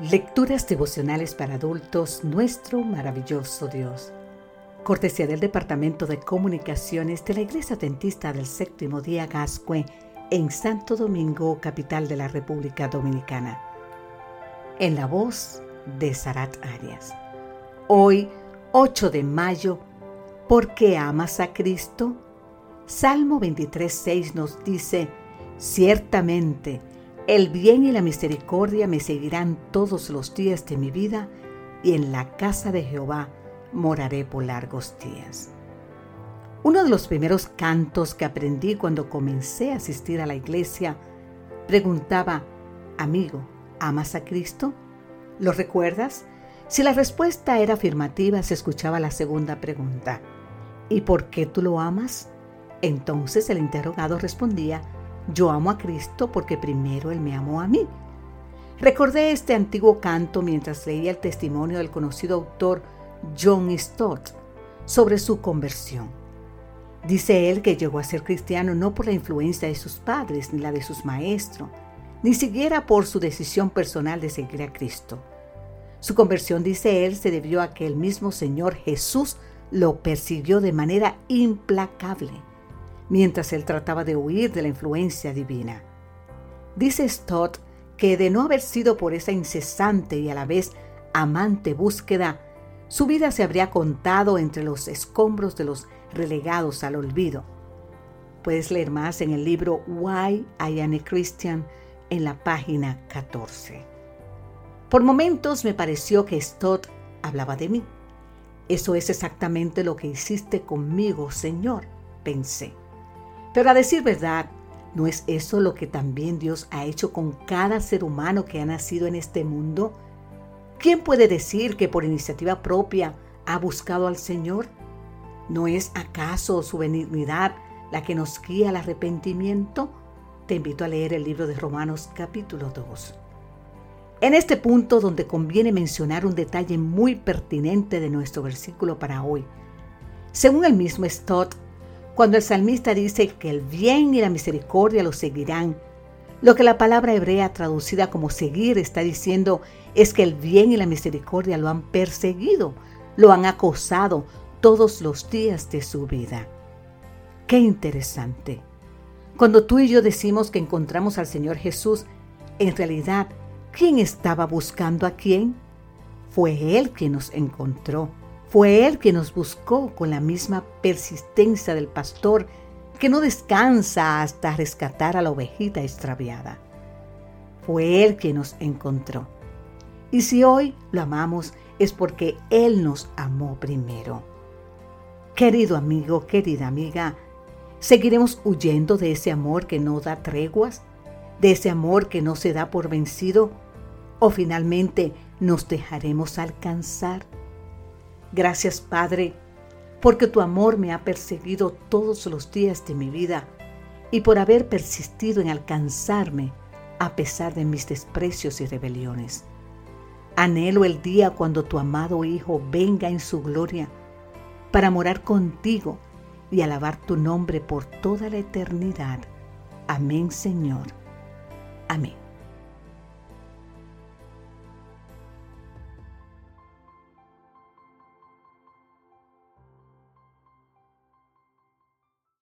Lecturas devocionales para adultos, nuestro maravilloso Dios. Cortesía del Departamento de Comunicaciones de la Iglesia Dentista del Séptimo Día Gascue en Santo Domingo, capital de la República Dominicana. En la voz de Sarat Arias. Hoy, 8 de mayo, ¿por qué amas a Cristo? Salmo 23.6 nos dice, ciertamente, el bien y la misericordia me seguirán todos los días de mi vida, y en la casa de Jehová moraré por largos días. Uno de los primeros cantos que aprendí cuando comencé a asistir a la iglesia preguntaba, amigo, ¿amas a Cristo? ¿Lo recuerdas? Si la respuesta era afirmativa, se escuchaba la segunda pregunta, ¿y por qué tú lo amas? Entonces el interrogado respondía, yo amo a Cristo porque primero Él me amó a mí. Recordé este antiguo canto mientras leía el testimonio del conocido autor John Stott sobre su conversión. Dice él que llegó a ser cristiano no por la influencia de sus padres ni la de sus maestros, ni siquiera por su decisión personal de seguir a Cristo. Su conversión, dice él, se debió a que el mismo Señor Jesús lo persiguió de manera implacable mientras él trataba de huir de la influencia divina. Dice Stott que de no haber sido por esa incesante y a la vez amante búsqueda, su vida se habría contado entre los escombros de los relegados al olvido. Puedes leer más en el libro Why I Am a Christian en la página 14. Por momentos me pareció que Stott hablaba de mí. Eso es exactamente lo que hiciste conmigo, Señor, pensé. Pero a decir verdad, ¿no es eso lo que también Dios ha hecho con cada ser humano que ha nacido en este mundo? ¿Quién puede decir que por iniciativa propia ha buscado al Señor? ¿No es acaso su benignidad la que nos guía al arrepentimiento? Te invito a leer el libro de Romanos capítulo 2. En este punto donde conviene mencionar un detalle muy pertinente de nuestro versículo para hoy. Según el mismo Stott, cuando el salmista dice que el bien y la misericordia lo seguirán, lo que la palabra hebrea traducida como seguir está diciendo es que el bien y la misericordia lo han perseguido, lo han acosado todos los días de su vida. Qué interesante. Cuando tú y yo decimos que encontramos al Señor Jesús, en realidad, ¿quién estaba buscando a quién? Fue Él quien nos encontró. Fue Él quien nos buscó con la misma persistencia del pastor que no descansa hasta rescatar a la ovejita extraviada. Fue Él quien nos encontró. Y si hoy lo amamos es porque Él nos amó primero. Querido amigo, querida amiga, ¿seguiremos huyendo de ese amor que no da treguas? ¿De ese amor que no se da por vencido? ¿O finalmente nos dejaremos alcanzar? Gracias, Padre, porque tu amor me ha perseguido todos los días de mi vida y por haber persistido en alcanzarme a pesar de mis desprecios y rebeliones. Anhelo el día cuando tu amado Hijo venga en su gloria para morar contigo y alabar tu nombre por toda la eternidad. Amén, Señor. Amén.